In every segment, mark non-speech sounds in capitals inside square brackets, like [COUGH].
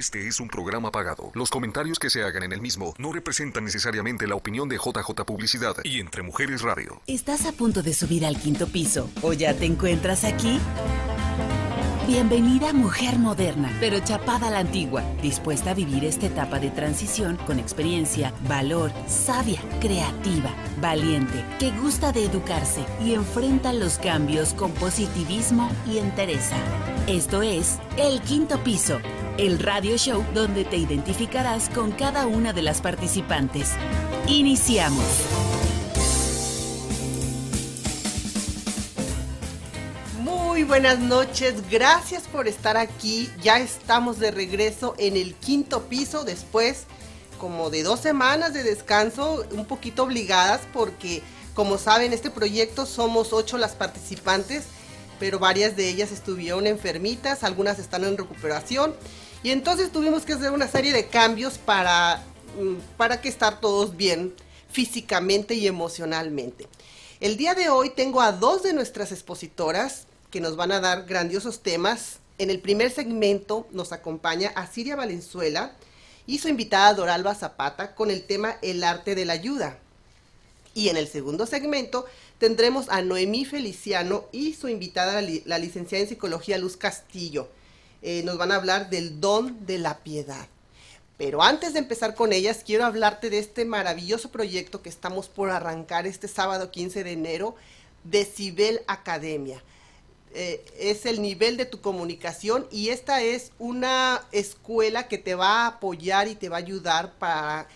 Este es un programa pagado. Los comentarios que se hagan en el mismo no representan necesariamente la opinión de JJ Publicidad y Entre Mujeres Radio. ¿Estás a punto de subir al quinto piso o ya te encuentras aquí? Bienvenida mujer moderna, pero chapada a la antigua, dispuesta a vivir esta etapa de transición con experiencia, valor, sabia, creativa, valiente, que gusta de educarse y enfrenta los cambios con positivismo y entereza. Esto es El Quinto Piso el radio show donde te identificarás con cada una de las participantes. Iniciamos. Muy buenas noches, gracias por estar aquí. Ya estamos de regreso en el quinto piso después como de dos semanas de descanso, un poquito obligadas porque como saben este proyecto somos ocho las participantes, pero varias de ellas estuvieron enfermitas, algunas están en recuperación y entonces tuvimos que hacer una serie de cambios para, mm, para que estar todos bien físicamente y emocionalmente. El día de hoy tengo a dos de nuestras expositoras que nos van a dar grandiosos temas. En el primer segmento nos acompaña Asiria Valenzuela y su invitada Doralba Zapata con el tema El arte de la ayuda. Y en el segundo segmento tendremos a Noemí Feliciano y su invitada, la licenciada en psicología Luz Castillo. Eh, nos van a hablar del don de la piedad. Pero antes de empezar con ellas, quiero hablarte de este maravilloso proyecto que estamos por arrancar este sábado 15 de enero, Decibel Academia. Eh, es el nivel de tu comunicación y esta es una escuela que te va a apoyar y te va a ayudar para,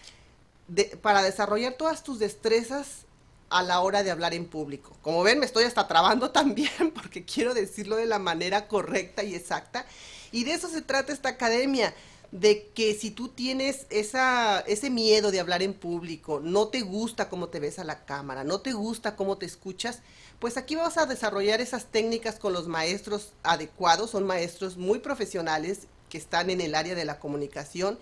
para desarrollar todas tus destrezas a la hora de hablar en público. Como ven, me estoy hasta trabando [LAUGHS] también porque quiero decirlo de la manera correcta y exacta. Y de eso se trata esta academia, de que si tú tienes esa, ese miedo de hablar en público, no te gusta cómo te ves a la cámara, no te gusta cómo te escuchas, pues aquí vas a desarrollar esas técnicas con los maestros adecuados, son maestros muy profesionales que están en el área de la comunicación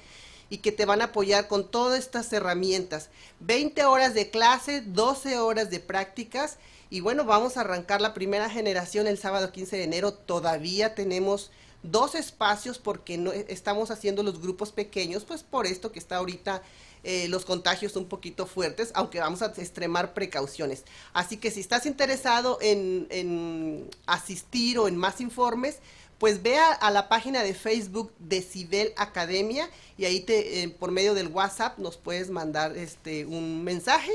y que te van a apoyar con todas estas herramientas. 20 horas de clase, 12 horas de prácticas y bueno, vamos a arrancar la primera generación el sábado 15 de enero. Todavía tenemos dos espacios porque no estamos haciendo los grupos pequeños, pues por esto que está ahorita eh, los contagios un poquito fuertes, aunque vamos a extremar precauciones. Así que si estás interesado en, asistir o en más informes, pues ve a, la página de Facebook Decibel Academia y ahí te, eh, por medio del WhatsApp nos puedes mandar este un mensaje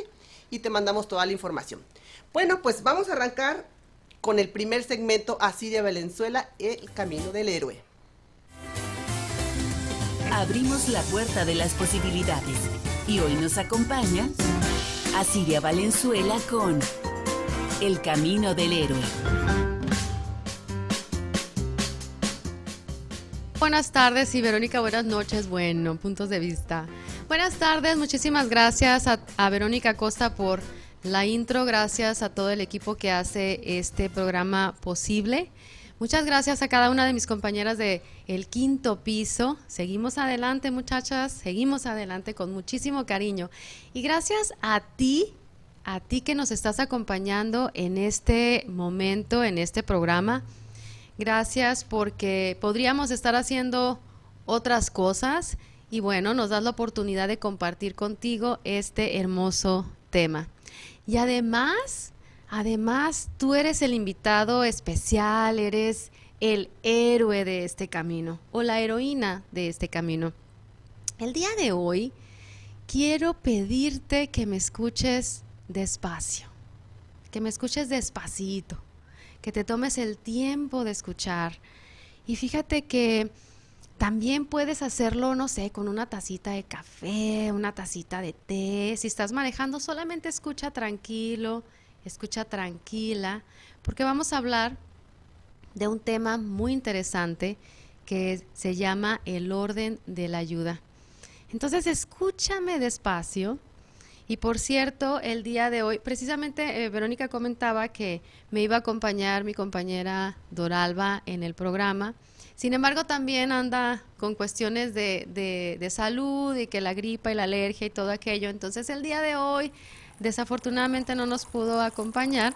y te mandamos toda la información. Bueno, pues vamos a arrancar con el primer segmento así de Valenzuela, El Camino del Héroe. Abrimos la puerta de las posibilidades y hoy nos acompaña Asiria Valenzuela con El Camino del Héroe. Buenas tardes y Verónica, buenas noches. Bueno, puntos de vista. Buenas tardes, muchísimas gracias a, a Verónica Costa por la intro, gracias a todo el equipo que hace este programa posible. Muchas gracias a cada una de mis compañeras de El Quinto Piso. Seguimos adelante, muchachas, seguimos adelante con muchísimo cariño. Y gracias a ti, a ti que nos estás acompañando en este momento, en este programa. Gracias porque podríamos estar haciendo otras cosas y bueno, nos das la oportunidad de compartir contigo este hermoso tema. Y además, además, tú eres el invitado especial, eres el héroe de este camino o la heroína de este camino. El día de hoy quiero pedirte que me escuches despacio, que me escuches despacito, que te tomes el tiempo de escuchar. Y fíjate que también puedes hacerlo, no sé, con una tacita de café, una tacita de té. Si estás manejando, solamente escucha tranquilo, escucha tranquila, porque vamos a hablar de un tema muy interesante que se llama el orden de la ayuda. Entonces, escúchame despacio. Y por cierto, el día de hoy, precisamente eh, Verónica comentaba que me iba a acompañar mi compañera Doralba en el programa. Sin embargo, también anda con cuestiones de, de, salud y que la gripa y la alergia y todo aquello. Entonces, el día de hoy, desafortunadamente, no nos pudo acompañar.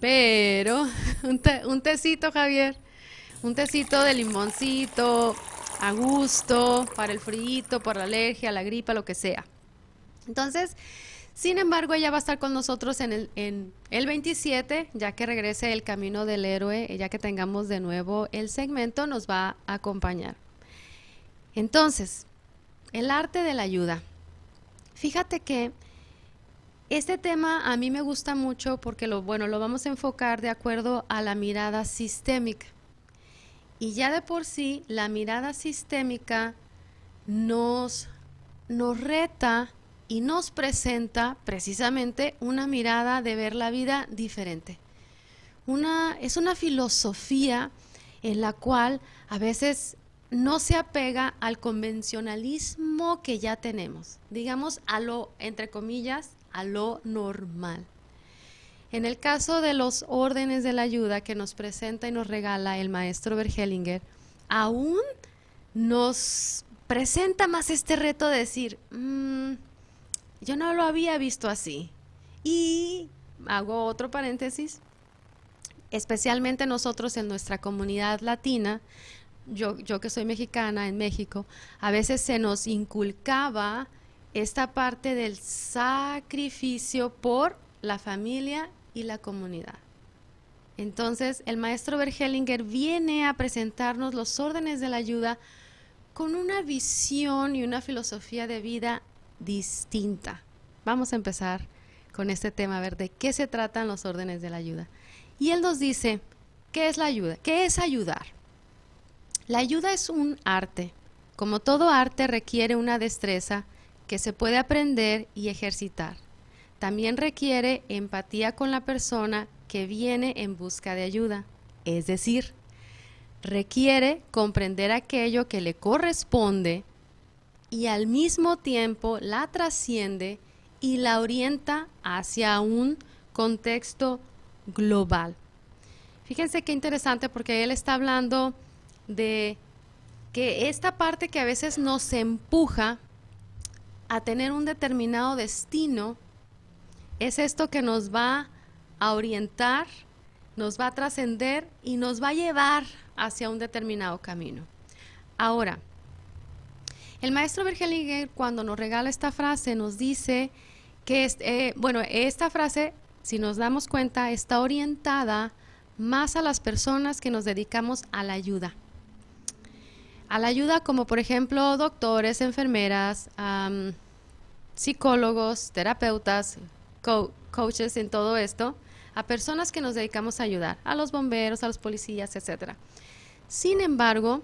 Pero, [LAUGHS] un, un tecito, Javier. Un tecito de limoncito, a gusto, para el frío, por la alergia, la gripa, lo que sea. Entonces, sin embargo, ella va a estar con nosotros en el, en el 27, ya que regrese el camino del héroe, ya que tengamos de nuevo el segmento, nos va a acompañar. Entonces, el arte de la ayuda. Fíjate que este tema a mí me gusta mucho porque lo bueno, lo vamos a enfocar de acuerdo a la mirada sistémica. Y ya de por sí la mirada sistémica nos nos reta y nos presenta precisamente una mirada de ver la vida diferente. Una, es una filosofía en la cual a veces no se apega al convencionalismo que ya tenemos, digamos a lo, entre comillas, a lo normal. En el caso de los órdenes de la ayuda que nos presenta y nos regala el maestro Bergelinger, aún nos presenta más este reto de decir, mm, yo no lo había visto así. Y hago otro paréntesis, especialmente nosotros en nuestra comunidad latina, yo, yo que soy mexicana en México, a veces se nos inculcaba esta parte del sacrificio por la familia y la comunidad. Entonces, el maestro Bergelinger viene a presentarnos los órdenes de la ayuda con una visión y una filosofía de vida distinta. Vamos a empezar con este tema, a ver de qué se tratan los órdenes de la ayuda. Y él nos dice, ¿qué es la ayuda? ¿Qué es ayudar? La ayuda es un arte. Como todo arte requiere una destreza que se puede aprender y ejercitar. También requiere empatía con la persona que viene en busca de ayuda. Es decir, requiere comprender aquello que le corresponde y al mismo tiempo la trasciende y la orienta hacia un contexto global. Fíjense qué interesante porque él está hablando de que esta parte que a veces nos empuja a tener un determinado destino es esto que nos va a orientar, nos va a trascender y nos va a llevar hacia un determinado camino. Ahora, el maestro Bergelinger cuando nos regala esta frase nos dice que, eh, bueno, esta frase, si nos damos cuenta, está orientada más a las personas que nos dedicamos a la ayuda. A la ayuda como por ejemplo doctores, enfermeras, psicólogos, terapeutas, coaches en todo esto, a personas que nos dedicamos a ayudar, a los bomberos, a los policías, etc. Sin embargo,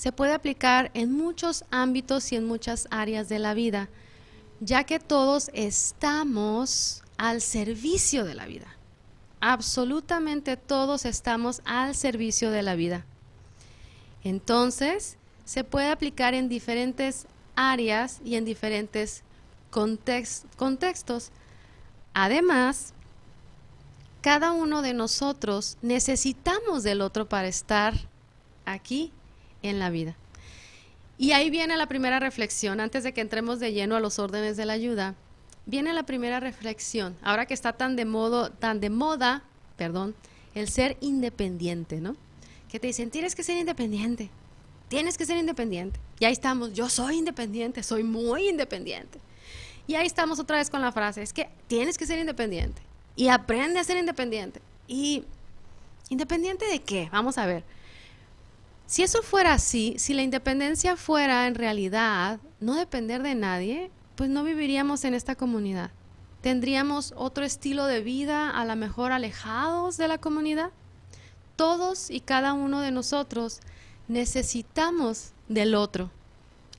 se puede aplicar en muchos ámbitos y en muchas áreas de la vida, ya que todos estamos al servicio de la vida. Absolutamente todos estamos al servicio de la vida. Entonces, se puede aplicar en diferentes áreas y en diferentes contextos. Además, cada uno de nosotros necesitamos del otro para estar aquí en la vida. Y ahí viene la primera reflexión, antes de que entremos de lleno a los órdenes de la ayuda, viene la primera reflexión, ahora que está tan de modo, tan de moda, perdón, el ser independiente, ¿no? Que te dicen, tienes que ser independiente, tienes que ser independiente. Y ahí estamos, yo soy independiente, soy muy independiente. Y ahí estamos otra vez con la frase, es que tienes que ser independiente y aprende a ser independiente. ¿Y independiente de qué? Vamos a ver. Si eso fuera así, si la independencia fuera en realidad no depender de nadie, pues no viviríamos en esta comunidad. Tendríamos otro estilo de vida, a lo mejor alejados de la comunidad. Todos y cada uno de nosotros necesitamos del otro,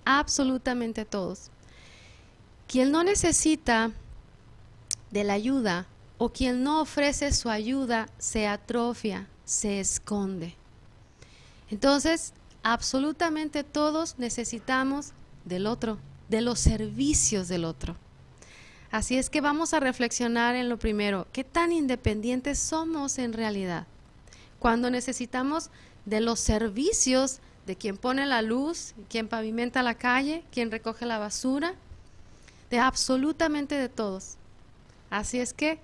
absolutamente todos. Quien no necesita de la ayuda o quien no ofrece su ayuda se atrofia, se esconde. Entonces, absolutamente todos necesitamos del otro, de los servicios del otro. Así es que vamos a reflexionar en lo primero, ¿qué tan independientes somos en realidad? Cuando necesitamos de los servicios de quien pone la luz, quien pavimenta la calle, quien recoge la basura, de absolutamente de todos. Así es que,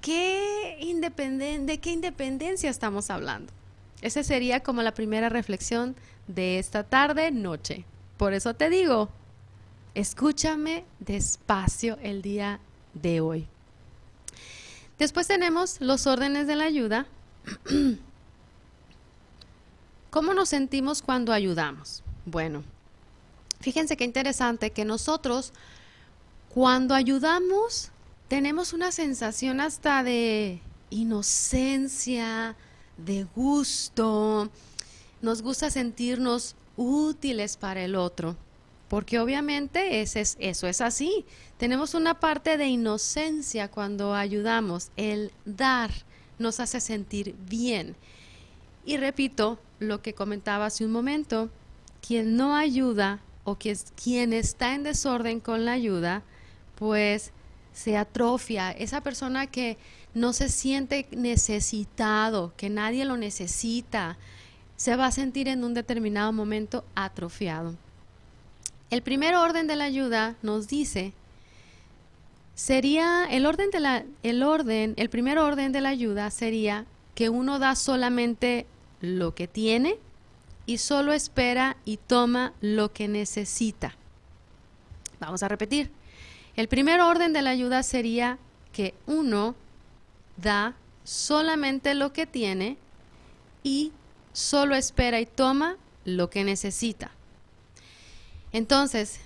¿qué ¿de qué independencia estamos hablando? Esa sería como la primera reflexión de esta tarde, noche. Por eso te digo, escúchame despacio el día de hoy. Después tenemos los órdenes de la ayuda. [CLEARS THROAT] ¿Cómo nos sentimos cuando ayudamos? Bueno, fíjense qué interesante que nosotros cuando ayudamos tenemos una sensación hasta de inocencia, de gusto, nos gusta sentirnos útiles para el otro, porque obviamente ese es, eso es así. Tenemos una parte de inocencia cuando ayudamos, el dar nos hace sentir bien. Y repito lo que comentaba hace un momento, quien no ayuda o quien está en desorden con la ayuda, pues se atrofia. Esa persona que no se siente necesitado, que nadie lo necesita, se va a sentir en un determinado momento atrofiado. El primer orden de la ayuda nos dice sería el orden de la el orden, el primer orden de la ayuda sería que uno da solamente lo que tiene y solo espera y toma lo que necesita. Vamos a repetir. El primer orden de la ayuda sería que uno da solamente lo que tiene y solo espera y toma lo que necesita. Entonces,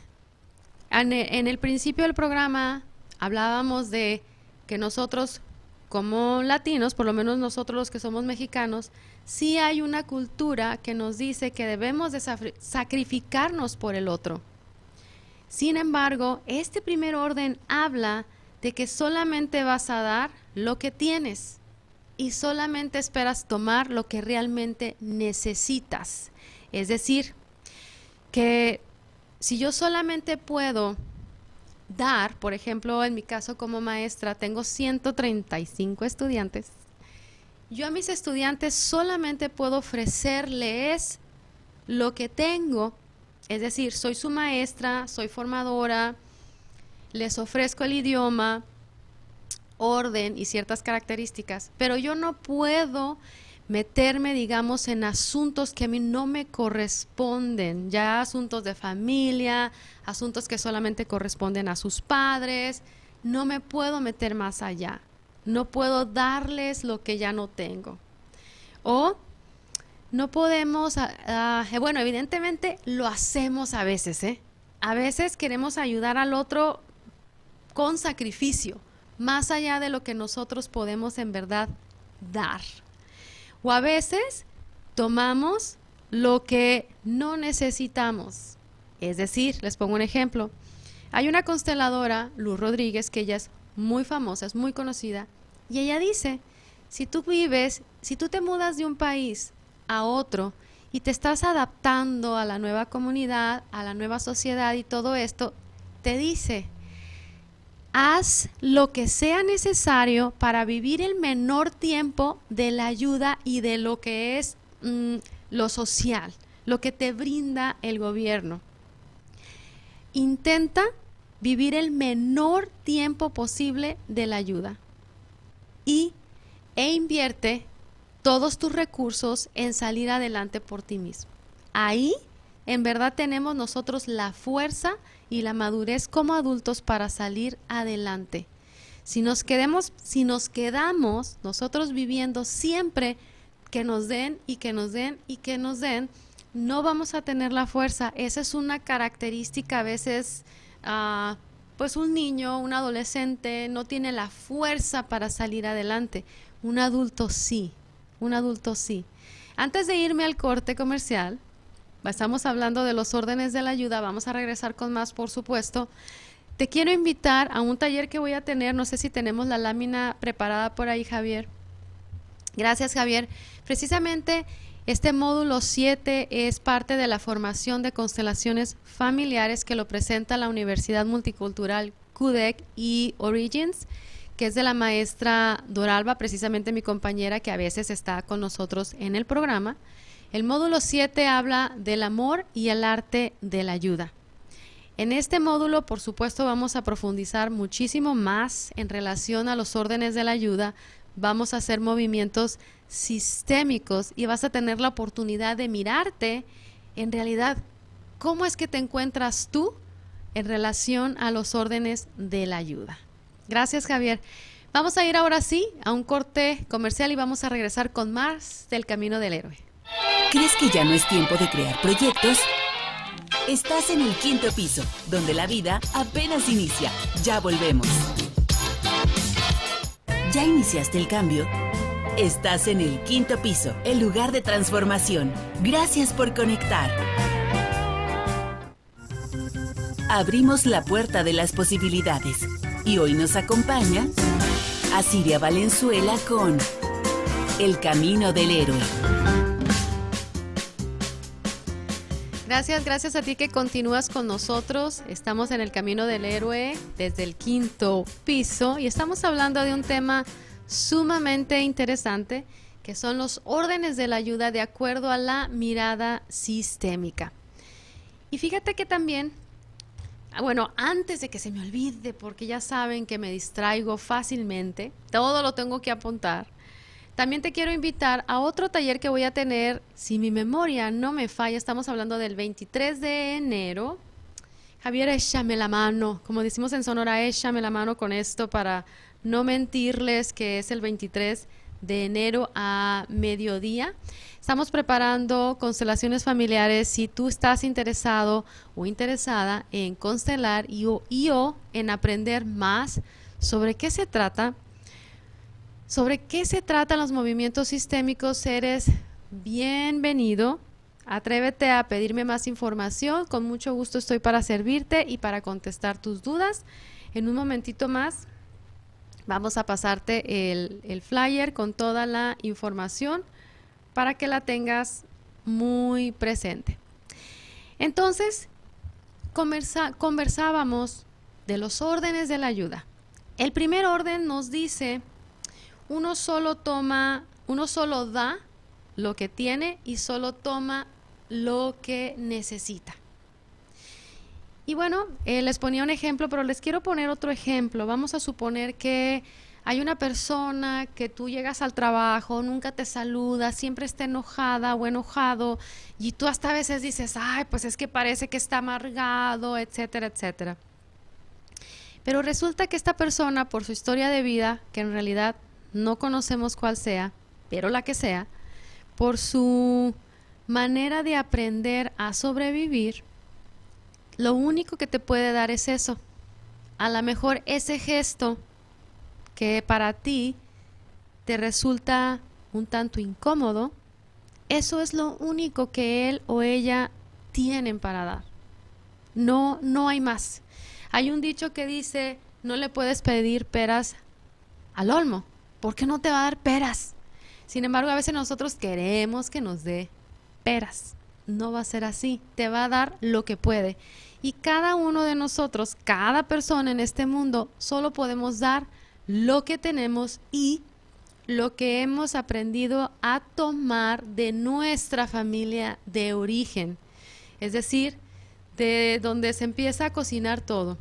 en el principio del programa hablábamos de que nosotros como latinos, por lo menos nosotros los que somos mexicanos, sí hay una cultura que nos dice que debemos de sacrificarnos por el otro. Sin embargo, este primer orden habla de que solamente vas a dar lo que tienes y solamente esperas tomar lo que realmente necesitas. Es decir, que si yo solamente puedo dar, por ejemplo, en mi caso como maestra, tengo 135 estudiantes, yo a mis estudiantes solamente puedo ofrecerles lo que tengo, es decir, soy su maestra, soy formadora, les ofrezco el idioma, orden y ciertas características, pero yo no puedo meterme, digamos, en asuntos que a mí no me corresponden, ya asuntos de familia, asuntos que solamente corresponden a sus padres, no me puedo meter más allá, no puedo darles lo que ya no tengo. O no podemos, ah, ah, bueno, evidentemente lo hacemos a veces, ¿eh? A veces queremos ayudar al otro con sacrificio, más allá de lo que nosotros podemos en verdad dar. O a veces tomamos lo que no necesitamos. Es decir, les pongo un ejemplo. Hay una consteladora, Luz Rodríguez, que ella es muy famosa, es muy conocida, y ella dice, si tú vives, si tú te mudas de un país a otro y te estás adaptando a la nueva comunidad, a la nueva sociedad y todo esto, te dice, haz lo que sea necesario para vivir el menor tiempo de la ayuda y de lo que es mm, lo social, lo que te brinda el gobierno. Intenta vivir el menor tiempo posible de la ayuda y e invierte todos tus recursos en salir adelante por ti mismo. Ahí en verdad tenemos nosotros la fuerza y la madurez como adultos para salir adelante. Si nos quedemos, si nos quedamos nosotros viviendo siempre que nos den y que nos den y que nos den, no vamos a tener la fuerza. Esa es una característica a veces, uh, pues un niño, un adolescente no tiene la fuerza para salir adelante. Un adulto sí, un adulto sí. Antes de irme al corte comercial, Estamos hablando de los órdenes de la ayuda, vamos a regresar con más, por supuesto. Te quiero invitar a un taller que voy a tener, no sé si tenemos la lámina preparada por ahí, Javier. Gracias, Javier. Precisamente este módulo 7 es parte de la formación de constelaciones familiares que lo presenta la Universidad Multicultural CUDEC y Origins, que es de la maestra Doralba, precisamente mi compañera que a veces está con nosotros en el programa. El módulo 7 habla del amor y el arte de la ayuda. En este módulo, por supuesto, vamos a profundizar muchísimo más en relación a los órdenes de la ayuda. vamos a hacer movimientos sistémicos y vas a tener la oportunidad de mirarte en realidad cómo es que te encuentras tú en relación a los órdenes de la ayuda. Gracias Javier. Vamos a ir ahora sí a un corte comercial y vamos a regresar con más del Camino del Héroe. ¿Crees que ya no es tiempo de crear proyectos? Estás en el quinto piso, donde la vida apenas inicia. Ya volvemos. ¿Ya iniciaste el cambio? Estás en el quinto piso, el lugar de transformación. Gracias por conectar. Abrimos la puerta de las posibilidades y hoy nos acompaña Asiria Valenzuela con El Camino del Héroe. Gracias, gracias a ti que continúas con nosotros. Estamos en el Camino del Héroe desde el quinto piso y estamos hablando de un tema sumamente interesante que son los órdenes de la ayuda de acuerdo a la mirada sistémica. Y fíjate que también bueno, antes de que se me olvide, porque ya saben que me distraigo fácilmente, todo lo tengo que apuntar. También te quiero invitar a otro taller que voy a tener, si mi memoria no me falla, estamos hablando del 23 de enero. Javier, échame la mano, como decimos en Sonora, échame la mano con esto para no mentirles que es el 23 de enero a mediodía. Estamos preparando constelaciones familiares. Si tú estás interesado o interesada en constelar y o, en aprender más sobre qué se trata, sobre qué se tratan los movimientos sistémicos, eres bienvenido. Atrévete a pedirme más información. Con mucho gusto estoy para servirte y para contestar tus dudas. En un momentito más vamos a pasarte el, el flyer con toda la información para que la tengas muy presente. Entonces, conversábamos de los órdenes de la ayuda. El primer orden nos dice, uno solo toma, uno solo da lo que tiene y solo toma lo que necesita. Y bueno, eh, les ponía un ejemplo, pero les quiero poner otro ejemplo. Vamos a suponer que hay una persona que tú llegas al trabajo, nunca te saluda, siempre está enojada o enojado y tú hasta a veces dices, ay, pues es que parece que está amargado, etcétera, etcétera. Pero resulta que esta persona, por su historia de vida, que en realidad no conocemos cuál sea, pero la que sea, por su manera de aprender a sobrevivir, lo único que te puede dar es eso. A lo mejor ese gesto que para ti te resulta un tanto incómodo, eso es lo único que él o ella tienen para dar. No, no hay más. Hay un dicho que dice, no le puedes pedir peras al olmo, porque no te va a dar peras. Sin embargo, a veces nosotros queremos que nos dé peras. No va a ser así, te va a dar lo que puede. Y cada uno de nosotros, cada persona en este mundo, solo podemos dar lo que tenemos y lo que hemos aprendido a tomar de nuestra familia de origen. Es decir, de donde se empieza a cocinar todo.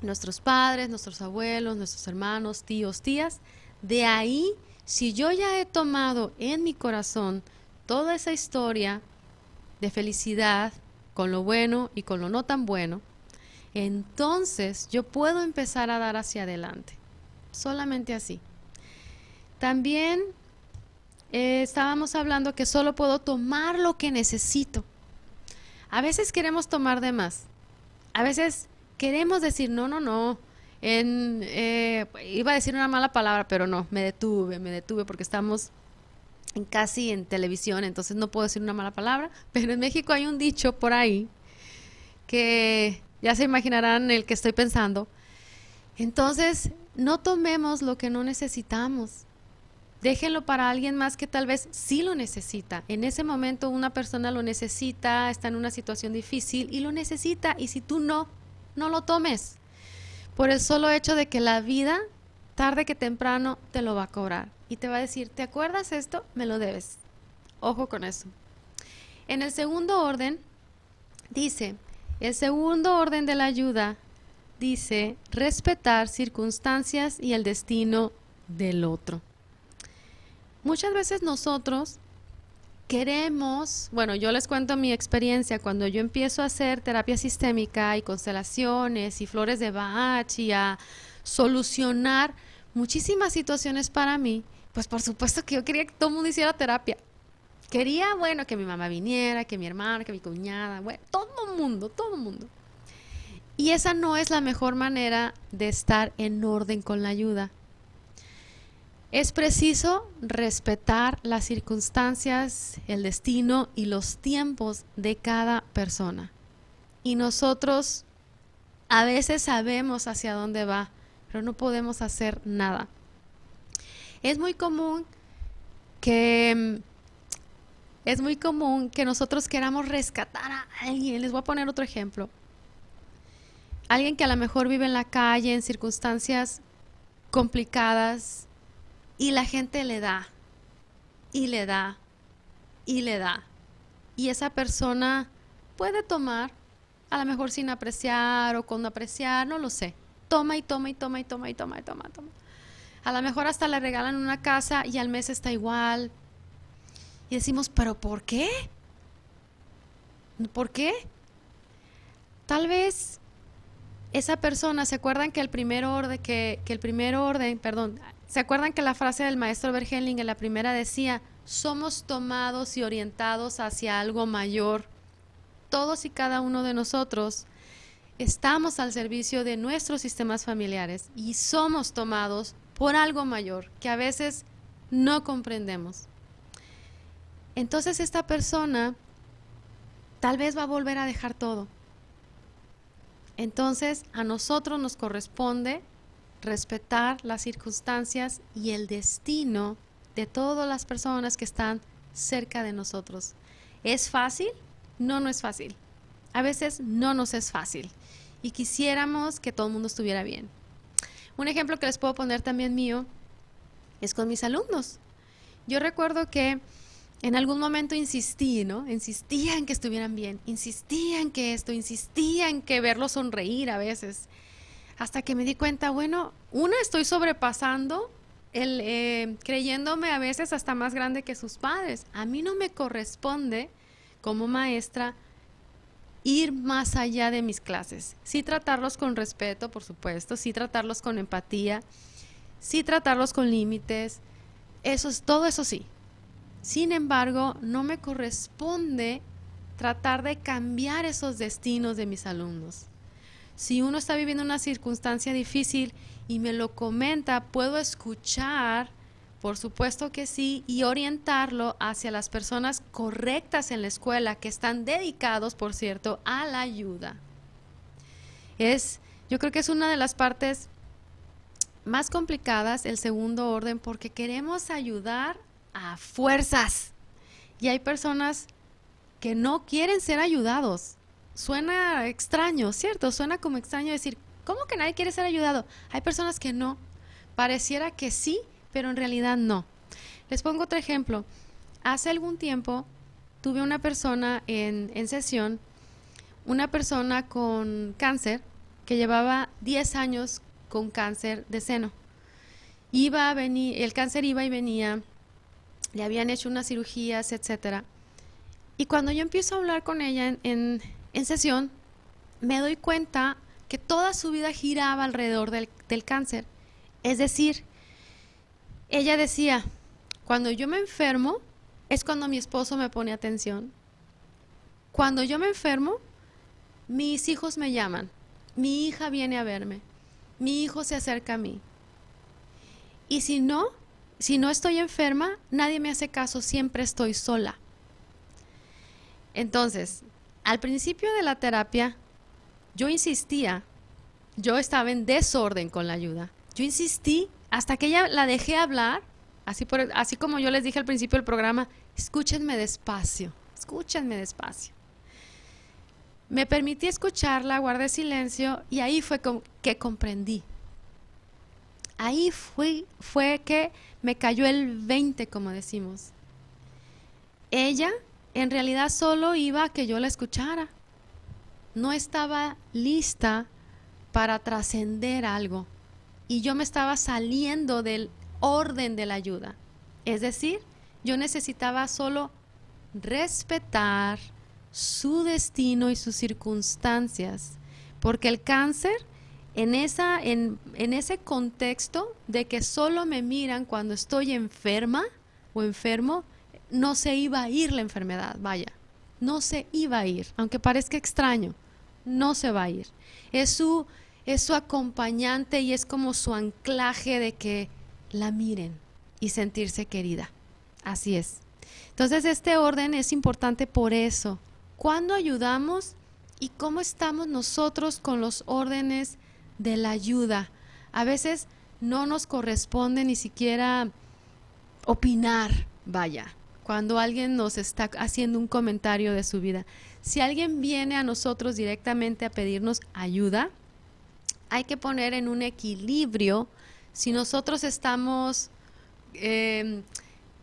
Nuestros padres, nuestros abuelos, nuestros hermanos, tíos, tías. De ahí, si yo ya he tomado en mi corazón toda esa historia de felicidad, con lo bueno y con lo no tan bueno, entonces yo puedo empezar a dar hacia adelante solamente así. También eh, estábamos hablando que solo puedo tomar lo que necesito. A veces queremos tomar de más. A veces queremos decir, no, no, no. Eh, iba a decir una mala palabra, pero no, me detuve, me detuve porque estamos en casi en televisión, entonces no puedo decir una mala palabra. Pero en México hay un dicho por ahí que ya se imaginarán el que estoy pensando. Entonces, no tomemos lo que no necesitamos. Déjenlo para alguien más que tal vez sí lo necesita. En ese momento una persona lo necesita, está en una situación difícil y lo necesita. Y si tú no, no lo tomes. Por el solo hecho de que la vida, tarde que temprano, te lo va a cobrar. Y te va a decir, ¿te acuerdas esto? Me lo debes. Ojo con eso. En el segundo orden, dice, el segundo orden de la ayuda dice respetar circunstancias y el destino del otro. muchas veces nosotros queremos, bueno, yo les cuento mi experiencia cuando yo empiezo a hacer terapia sistémica y constelaciones y flores de Bach y a solucionar muchísimas situaciones para mí, pues por supuesto que yo quería que todo el mundo hiciera terapia. Quería, bueno, que mi mamá viniera, que mi hermana, que mi cuñada, bueno, todo el mundo, todo el mundo. Y esa no es la mejor manera de estar en orden con la ayuda. Es preciso respetar las circunstancias, el destino y los tiempos de cada persona. Y nosotros a veces sabemos hacia dónde va, pero no podemos hacer nada. Es muy común que es muy común que nosotros queramos rescatar a alguien. Les voy a poner otro ejemplo. Alguien que a lo mejor vive en la calle en circunstancias complicadas, y la gente le da, y le da, y le da. Y esa persona puede tomar, a lo mejor sin apreciar o con apreciar, no lo sé. Toma y toma y toma y toma y toma y toma, toma. A lo mejor hasta le regalan una casa y al mes está igual. Y decimos, ¿pero por qué? ¿Por qué? Tal vez esa persona, ¿se acuerdan que el primer orden, que, que el primer orden, perdón, ¿Se acuerdan que la frase del maestro Bergenling en la primera decía, somos tomados y orientados hacia algo mayor? Todos y cada uno de nosotros estamos al servicio de nuestros sistemas familiares y somos tomados por algo mayor que a veces no comprendemos. Entonces esta persona tal vez va a volver a dejar todo. Entonces a nosotros nos corresponde respetar las circunstancias y el destino de todas las personas que están cerca de nosotros. ¿Es fácil? No, no es fácil. A veces no nos es fácil y quisiéramos que todo el mundo estuviera bien. Un ejemplo que les puedo poner también mío es con mis alumnos. Yo recuerdo que en algún momento insistí, ¿no? Insistía en que estuvieran bien, insistía en que esto, insistía en que verlos sonreír a veces hasta que me di cuenta, bueno, una estoy sobrepasando, el, eh, creyéndome a veces hasta más grande que sus padres. A mí no me corresponde como maestra ir más allá de mis clases. Sí tratarlos con respeto, por supuesto, sí tratarlos con empatía, sí tratarlos con límites, eso es todo eso sí. Sin embargo, no me corresponde tratar de cambiar esos destinos de mis alumnos. Si uno está viviendo una circunstancia difícil y me lo comenta, puedo escuchar, por supuesto que sí, y orientarlo hacia las personas correctas en la escuela que están dedicados, por cierto, a la ayuda. Es, yo creo que es una de las partes más complicadas, el segundo orden, porque queremos ayudar a fuerzas. Y hay personas que no quieren ser ayudados suena extraño, ¿cierto? Suena como extraño decir, ¿cómo que nadie quiere ser ayudado? Hay personas que no. Pareciera que sí, pero en realidad no. Les pongo otro ejemplo. Hace algún tiempo tuve una persona en, en sesión, una persona con cáncer que llevaba 10 años con cáncer de seno. Iba a venir, el cáncer iba y venía, le habían hecho unas cirugías, etcétera. Y cuando yo empiezo a hablar con ella en, en sesión, me doy cuenta que toda su vida giraba alrededor del, cáncer. Es decir, ella decía, cuando yo me enfermo es cuando mi esposo me pone atención. Cuando yo me enfermo, mis hijos me llaman, mi hija viene a verme, mi hijo se acerca a mí. Y si no, si no estoy enferma, nadie me hace caso, siempre estoy sola. Entonces, al principio de la terapia, yo insistía, yo estaba en desorden con la ayuda. Yo insistí hasta que ella la dejé hablar, así, por, así como yo les dije al principio del programa, escúchenme despacio, escúchenme despacio. Me permití escucharla, guardé silencio y ahí fue que comprendí. Ahí fue, fue que me cayó el 20, como decimos. Ella en realidad solo iba a que yo la escuchara. No estaba lista para trascender algo. Y yo me estaba saliendo del orden de la ayuda. Es decir, yo necesitaba solo respetar su destino y sus circunstancias, porque el cáncer en, en, ese contexto de que solo me miran cuando estoy enferma o enfermo, no se iba a ir la enfermedad, vaya, no se iba a ir, aunque parezca extraño, no se va a ir. Es su, es su acompañante y es como su anclaje de que la miren y sentirse querida. Así es. Entonces este orden es importante por eso. ¿Cuándo ayudamos y cómo estamos nosotros con los órdenes de la ayuda? A veces no nos corresponde ni siquiera opinar, vaya, cuando alguien nos está haciendo un comentario de su vida. Si alguien viene a nosotros directamente a pedirnos ayuda, hay que poner en un equilibrio si nosotros estamos, eh,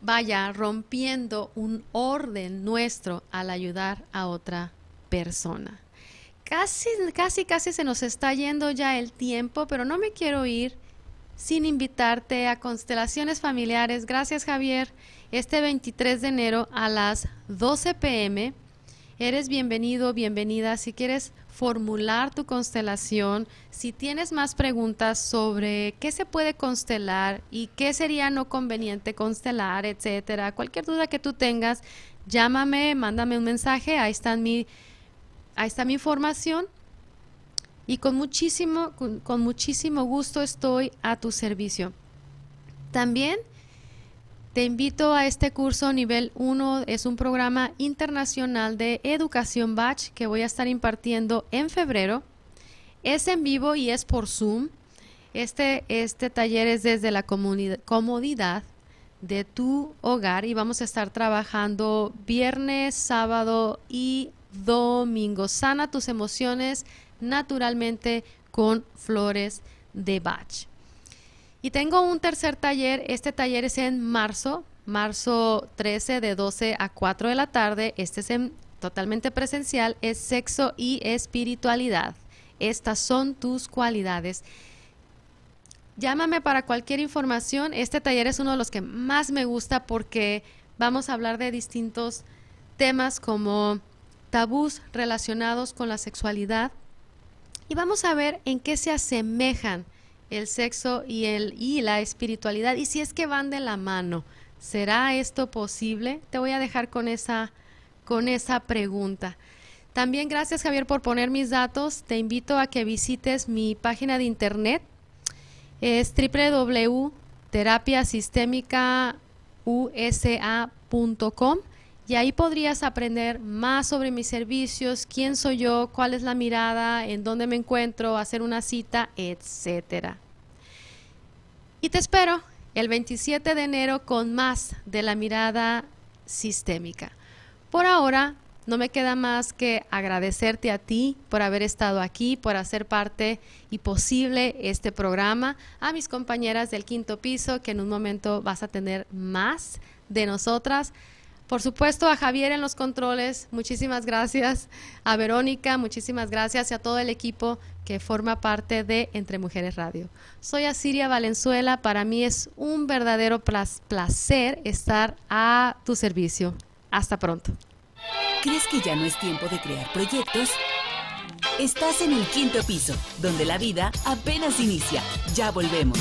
vaya, rompiendo un orden nuestro al ayudar a otra persona. Casi, casi, casi se nos está yendo ya el tiempo, pero no me quiero ir sin invitarte a constelaciones familiares. Gracias Javier. Este 23 de enero a las 12 pm eres bienvenido, bienvenida. Si quieres formular tu constelación, si tienes más preguntas sobre qué se puede constelar y qué sería no conveniente constelar, etcétera, cualquier duda que tú tengas, llámame, mándame un mensaje, ahí está mi, ahí está mi información y con muchísimo, con, con muchísimo gusto estoy a tu servicio. También te invito a este curso nivel 1, es un programa internacional de educación batch que voy a estar impartiendo en febrero. Es en vivo y es por Zoom. Este, este taller es desde la comodidad de tu hogar y vamos a estar trabajando viernes, sábado y domingo. Sana tus emociones naturalmente con flores de Bach. Y tengo un tercer taller, este taller es en marzo, marzo 13 de 12 a 4 de la tarde, este es en, totalmente presencial, es sexo y espiritualidad. Estas son tus cualidades. Llámame para cualquier información, este taller es uno de los que más me gusta porque vamos a hablar de distintos temas como tabús relacionados con la sexualidad y vamos a ver en qué se asemejan el sexo y, el, y la espiritualidad y si es que van de la mano. ¿Será esto posible? Te voy a dejar con esa, con esa pregunta. También gracias Javier por poner mis datos. Te invito a que visites mi página de internet. Es www.terapiasistémicausa.com y ahí podrías aprender más sobre mis servicios, quién soy yo, cuál es la mirada, en dónde me encuentro, hacer una cita, etcétera. Y te espero el 27 de enero con más de la mirada sistémica. Por ahora, no me queda más que agradecerte a ti por haber estado aquí, por hacer parte y posible este programa, a mis compañeras del quinto piso, que en un momento vas a tener más de nosotras. Por supuesto, a Javier en los controles, muchísimas gracias. A Verónica, muchísimas gracias. Y a todo el equipo que forma parte de Entre Mujeres Radio. Soy Asiria Valenzuela. Para mí es un verdadero placer estar a tu servicio. Hasta pronto. ¿Crees que ya no es tiempo de crear proyectos? Estás en el quinto piso, donde la vida apenas inicia. Ya volvemos.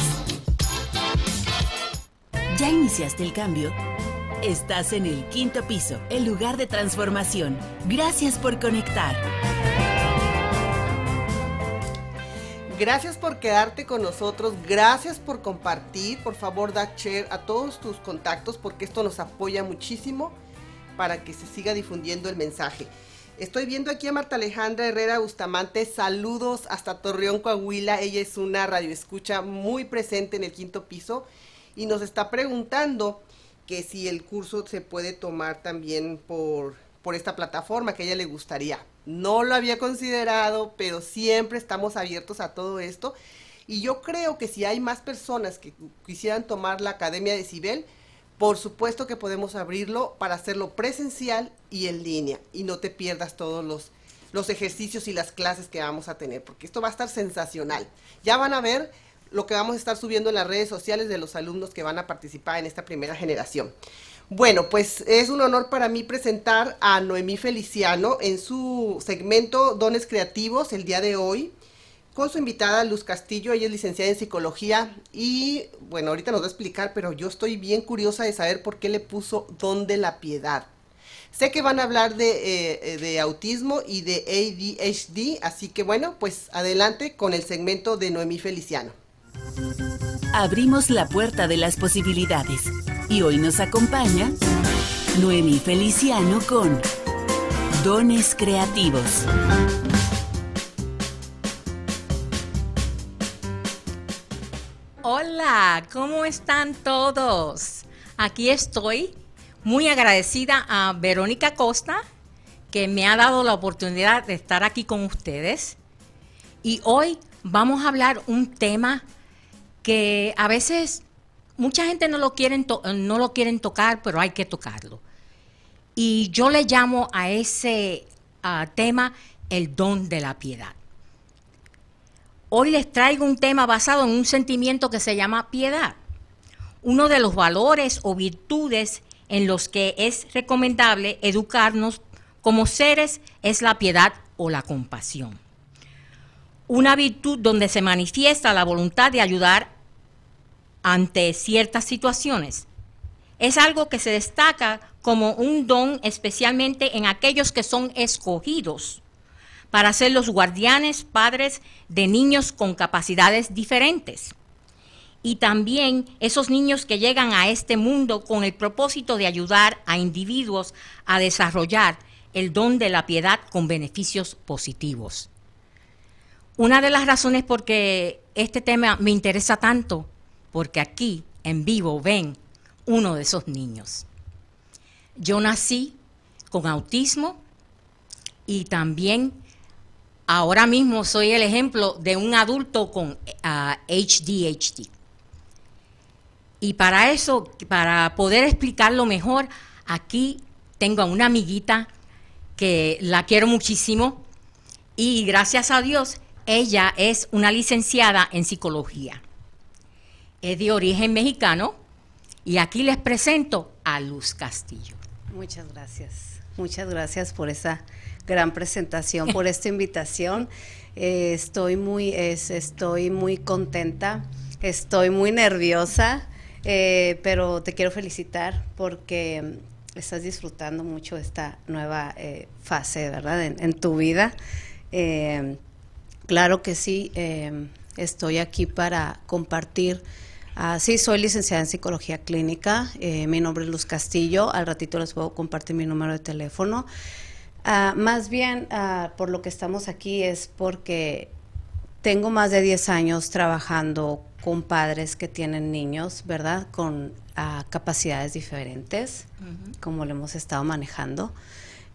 ¿Ya iniciaste el cambio? Estás en el quinto piso, el lugar de transformación. Gracias por conectar. Gracias por quedarte con nosotros, gracias por compartir, por favor da share a todos tus contactos porque esto nos apoya muchísimo para que se siga difundiendo el mensaje. Estoy viendo aquí a Marta Alejandra Herrera Bustamante, saludos hasta Torreón, Coahuila, ella es una radioescucha muy presente en el quinto piso y nos está preguntando que si el curso se puede tomar también por, por esta plataforma que a ella le gustaría. No lo había considerado, pero siempre estamos abiertos a todo esto. Y yo creo que si hay más personas que quisieran tomar la Academia de Cibel, por supuesto que podemos abrirlo para hacerlo presencial y en línea. Y no te pierdas todos los, los ejercicios y las clases que vamos a tener, porque esto va a estar sensacional. Ya van a ver lo que vamos a estar subiendo en las redes sociales de los alumnos que van a participar en esta primera generación. Bueno, pues es un honor para mí presentar a Noemí Feliciano en su segmento Dones Creativos el día de hoy con su invitada Luz Castillo, ella es licenciada en psicología y bueno, ahorita nos va a explicar, pero yo estoy bien curiosa de saber por qué le puso Don de la Piedad. Sé que van a hablar de, eh, de, autismo y de ADHD, así que bueno, pues adelante con el segmento de Noemí Feliciano. Abrimos la puerta de las posibilidades y hoy nos acompaña Noemí Feliciano con Dones Creativos. Hola, ¿cómo están todos? Aquí estoy muy agradecida a Verónica Costa, que me ha dado la oportunidad de estar aquí con ustedes. Y hoy vamos a hablar un tema que a veces mucha gente no lo quieren, no lo quieren tocar, pero hay que tocarlo. Y yo le llamo a ese tema el don de la piedad. Hoy les traigo un tema basado en un sentimiento que se llama piedad. Uno de los valores o virtudes en los que es recomendable educarnos como seres es la piedad o la compasión. Una virtud donde se manifiesta la voluntad de ayudar ante ciertas situaciones. Es algo que se destaca como un don especialmente en aquellos que son escogidos para ser los guardianes, padres de niños con capacidades diferentes. Y también esos niños que llegan a este mundo con el propósito de ayudar a individuos a desarrollar el don de la piedad con beneficios positivos. Una de las razones por que este tema me interesa tanto, porque aquí en vivo ven uno de esos niños. Yo nací con autismo y también ahora mismo soy el ejemplo de un adulto con HDHD. Ah, y para eso, para poder explicarlo mejor, aquí tengo a una amiguita que la quiero muchísimo y gracias a Dios ella es una licenciada en psicología. Es de origen mexicano y aquí les presento a Luz Castillo. Muchas gracias. Muchas gracias por esa gran presentación, por [LAUGHS] esta invitación. Eh, estoy, muy, estoy muy contenta, estoy muy nerviosa, eh, pero te quiero felicitar porque estás disfrutando mucho esta nueva eh, fase, ¿verdad?, en, tu vida. Claro que sí, estoy aquí para compartir. Ah, sí, soy licenciada en psicología clínica. mi nombre es Luz Castillo. Al ratito les puedo compartir mi número de teléfono. Ah, más bien, ah, por lo que estamos aquí es porque tengo más de 10 años trabajando con padres que tienen niños, ¿verdad? Con capacidades diferentes, como lo hemos estado manejando.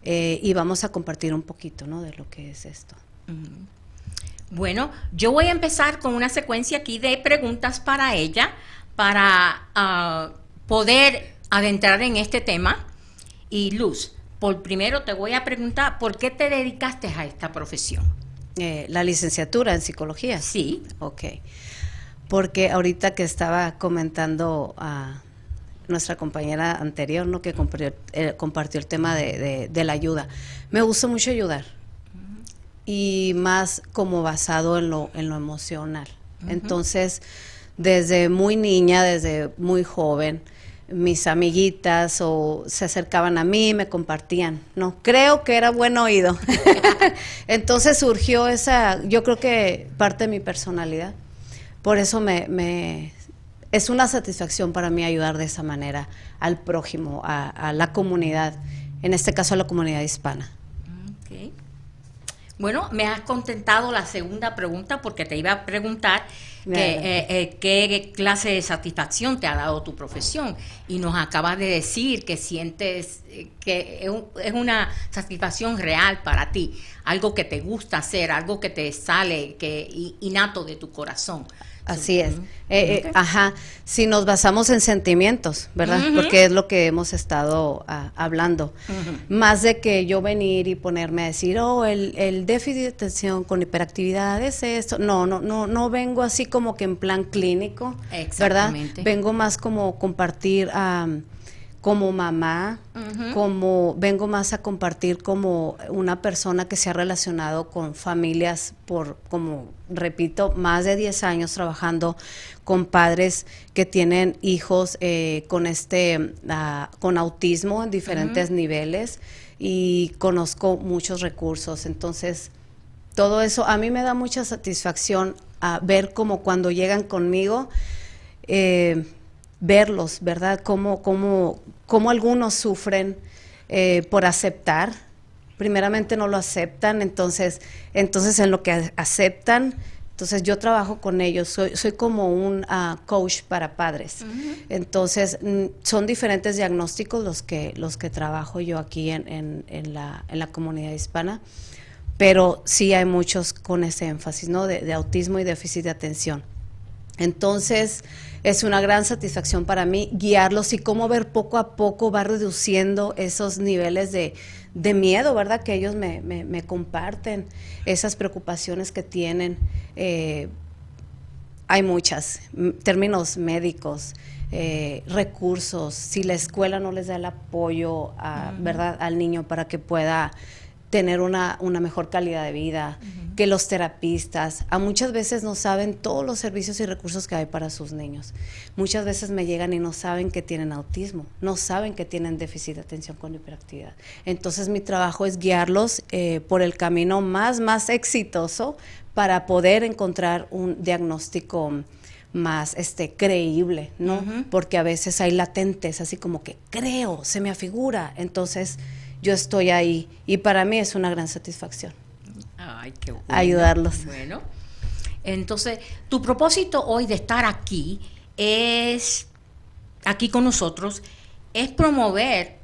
Eh, y vamos a compartir un poquito, ¿no? De lo que es esto. Bueno, yo voy a empezar con una secuencia aquí de preguntas para ella, para poder adentrar en este tema. Y Luz, por primero te voy a preguntar, ¿por qué te dedicaste a esta profesión? Eh, la licenciatura en psicología. Sí. Ok. Porque ahorita que estaba comentando a nuestra compañera anterior, ¿no? que compartió, eh, compartió el tema de, la ayuda, me gusta mucho ayudar. Y más como basado en lo, en lo emocional. Entonces, desde muy niña, desde muy joven, mis amiguitas o se acercaban a mí, me compartían, ¿no? Creo que era buen oído. [LAUGHS] Entonces surgió esa, yo creo que parte de mi personalidad. Por eso me, me es una satisfacción para mí ayudar de esa manera al prójimo, a, la comunidad, en este caso a la comunidad hispana. Bueno, me has contentado la segunda pregunta porque te iba a preguntar eh, eh, qué clase de satisfacción te ha dado tu profesión y nos acabas de decir que sientes eh, que es, una satisfacción real para ti, algo que te gusta hacer, algo que te sale que innato de tu corazón. Así es. Eh, eh, ajá. Si nos basamos en sentimientos, ¿verdad? Porque es lo que hemos estado ah, hablando. Más de que yo venir y ponerme a decir, oh, el, el, déficit de atención con hiperactividad es esto. No, no, no, no vengo así como que en plan clínico, ¿verdad? Vengo más como compartir como mamá, como vengo más a compartir como una persona que se ha relacionado con familias por, como repito, más de 10 años trabajando con padres que tienen hijos eh, con este, ah, con autismo en diferentes niveles y conozco muchos recursos. Entonces, todo eso a mí me da mucha satisfacción a ver como cuando llegan conmigo, eh, verlos, ¿verdad? Cómo, cómo, cómo algunos sufren eh, por aceptar. Primeramente no lo aceptan, entonces, entonces en lo que aceptan, entonces yo trabajo con ellos, soy, soy como un ah, coach para padres. Entonces son diferentes diagnósticos los que, los que trabajo yo aquí en, en, la, en la comunidad hispana, pero sí hay muchos con ese énfasis, ¿no? De, de autismo y déficit de atención. Entonces, es una gran satisfacción para mí guiarlos y cómo ver poco a poco va reduciendo esos niveles de, miedo, ¿verdad? Que ellos me, comparten, esas preocupaciones que tienen. Eh, hay muchas, términos médicos, eh, recursos, si la escuela no les da el apoyo, ¿verdad? Al niño para que pueda tener una, una mejor calidad de vida, que los terapistas, a muchas veces no saben todos los servicios y recursos que hay para sus niños. Muchas veces me llegan y no saben que tienen autismo, no saben que tienen déficit de atención con hiperactividad. Entonces mi trabajo es guiarlos eh, por el camino más, más exitoso para poder encontrar un diagnóstico más este creíble, ¿no? Porque a veces hay latentes, así como que creo, se me afigura. Entonces, yo estoy ahí y para mí es una gran satisfacción. Ay, qué bueno. Ayudarlos. Bueno, entonces, tu propósito hoy de estar aquí es, aquí con nosotros, es promover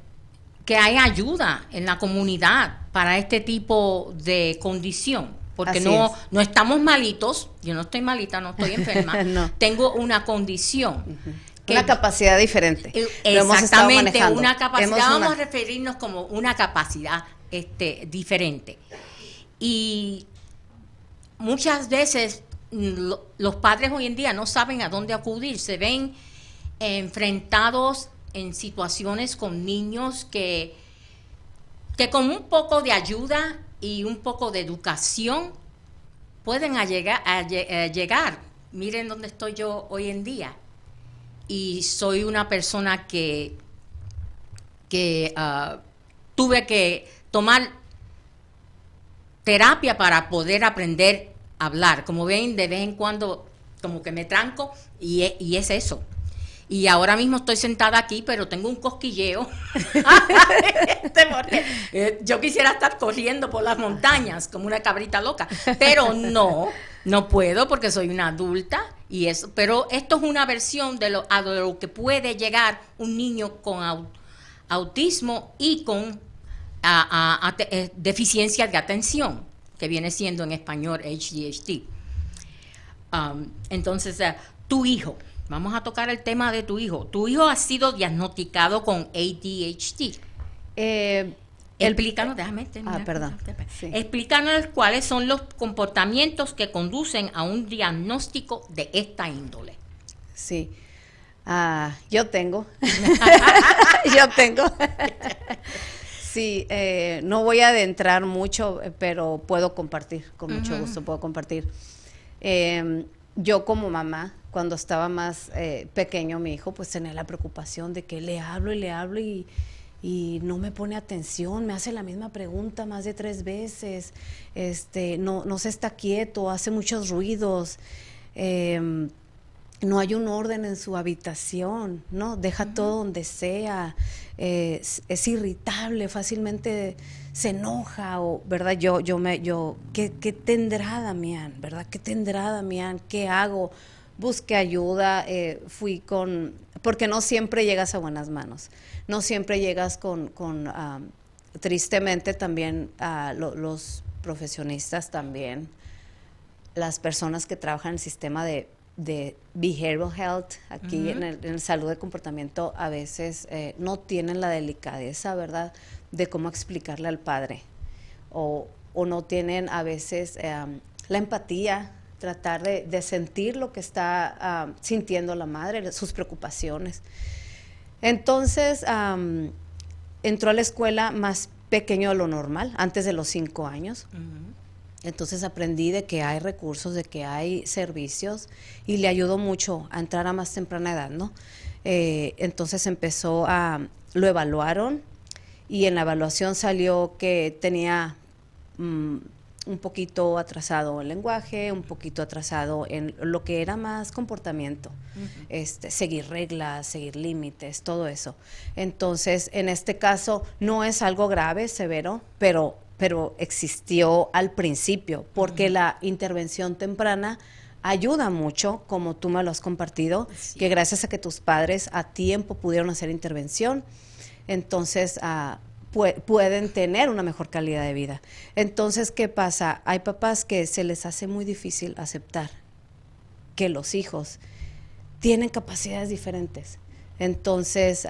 que haya ayuda en la comunidad para este tipo de condición. Porque no, no estamos malitos, yo no estoy malita, no estoy enferma, [LAUGHS] tengo una condición una capacidad diferente. Eh, exactamente, una capacidad, vamos a referirnos como una capacidad este, diferente. Y muchas veces mm, los padres hoy en día no saben a dónde acudir, se ven enfrentados en situaciones con niños que, que con un poco de ayuda y un poco de educación pueden llegar, a llegar. Miren dónde estoy yo hoy en día y soy una persona que, que ah, tuve que tomar terapia para poder aprender a hablar. Como ven, de vez en cuando como que me tranco y, e, es eso. Y ahora mismo estoy sentada aquí, pero tengo un cosquilleo. [LAUGHS] Este, eh, yo quisiera estar corriendo por las montañas como una cabrita loca, pero no, no puedo porque soy una adulta y eso. Pero esto es una versión de lo, a lo que puede llegar un niño con autismo y con eh, deficiencia de atención, que viene siendo en español HDHD. Um, entonces, eh, tu hijo Vamos a tocar el tema de tu hijo. Tu hijo ha sido diagnosticado con ADHD. Eh, Explícanos, déjame Ah, perdón. Explícanos cuáles son los comportamientos que conducen a un diagnóstico de esta índole. Sí. Ah, yo tengo. [LAUGHS] yo tengo. [LAUGHS] sí, eh, no voy a adentrar mucho, pero puedo compartir, con mucho gusto puedo compartir. Eh, yo como mamá, cuando estaba más eh, pequeño mi hijo, pues tenía la preocupación de que le hablo y le hablo y, no me pone atención, me hace la misma pregunta más de tres veces, este, no, no se está quieto, hace muchos ruidos, em, no hay un orden en su habitación, ¿no? Deja todo donde sea, es, irritable, fácilmente se enoja o, ¿verdad? Yo, yo me, yo, ¿qué, ¿qué, tendrá Damián, verdad? ¿Qué tendrá Damián? ¿Qué hago? Busqué ayuda, eh, fui con, porque no siempre llegas a buenas manos, no siempre llegas con, con tristemente también los profesionistas también, las personas que trabajan en el sistema de de behavioral health, aquí en, el, salud de comportamiento, a veces eh, no tienen la delicadeza, ¿verdad?, de cómo explicarle al padre. O, no tienen a veces em, la empatía, tratar de, sentir lo que está sintiendo la madre, sus preocupaciones. Entonces, entró a la escuela más pequeño de lo normal, antes de los cinco años. Entonces aprendí de que hay recursos, de que hay servicios y le ayudó mucho a entrar a más temprana edad, ¿no? Eh, entonces empezó a, lo evaluaron y en la evaluación salió que tenía mm, un poquito atrasado el lenguaje, un poquito atrasado en lo que era más comportamiento, este, seguir reglas, seguir límites, todo eso. Entonces, en este caso no es algo grave, severo, pero pero existió al principio, porque la intervención temprana ayuda mucho, como tú me lo has compartido, que gracias a que tus padres a tiempo pudieron hacer intervención, entonces ah, pueden tener una mejor calidad de vida. Entonces, ¿qué pasa? Hay papás que se les hace muy difícil aceptar que los hijos tienen capacidades diferentes. Entonces,